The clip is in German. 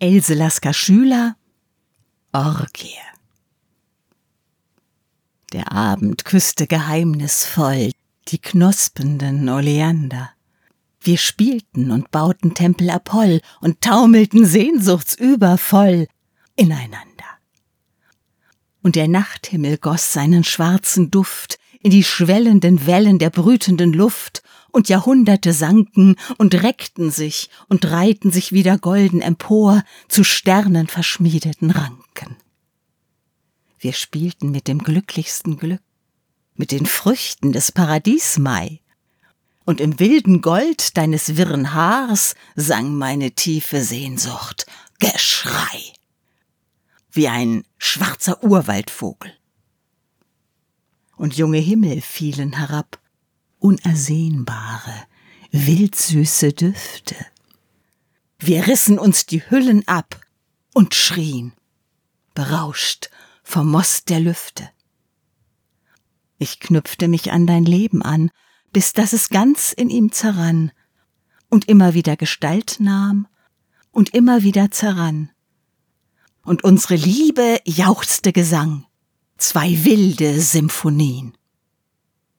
Else Lasker Schüler Orgie. Der Abend küsste geheimnisvoll die knospenden Oleander. Wir spielten und bauten Tempel Apoll und taumelten sehnsuchtsübervoll ineinander. Und der Nachthimmel goss seinen schwarzen Duft in die schwellenden Wellen der brütenden Luft, und Jahrhunderte sanken und reckten sich und reihten sich wieder golden empor zu sternenverschmiedeten Ranken. Wir spielten mit dem glücklichsten Glück, mit den Früchten des Paradiesmai, und im wilden Gold deines wirren Haars sang meine tiefe Sehnsucht Geschrei, wie ein schwarzer Urwaldvogel. Und junge Himmel fielen herab, unersehnbare, wildsüße Düfte. Wir rissen uns die Hüllen ab und schrien, berauscht vom Most der Lüfte. Ich knüpfte mich an dein Leben an, bis dass es ganz in ihm zerrann und immer wieder Gestalt nahm und immer wieder zerrann. Und unsere Liebe jauchzte Gesang, zwei wilde Symphonien.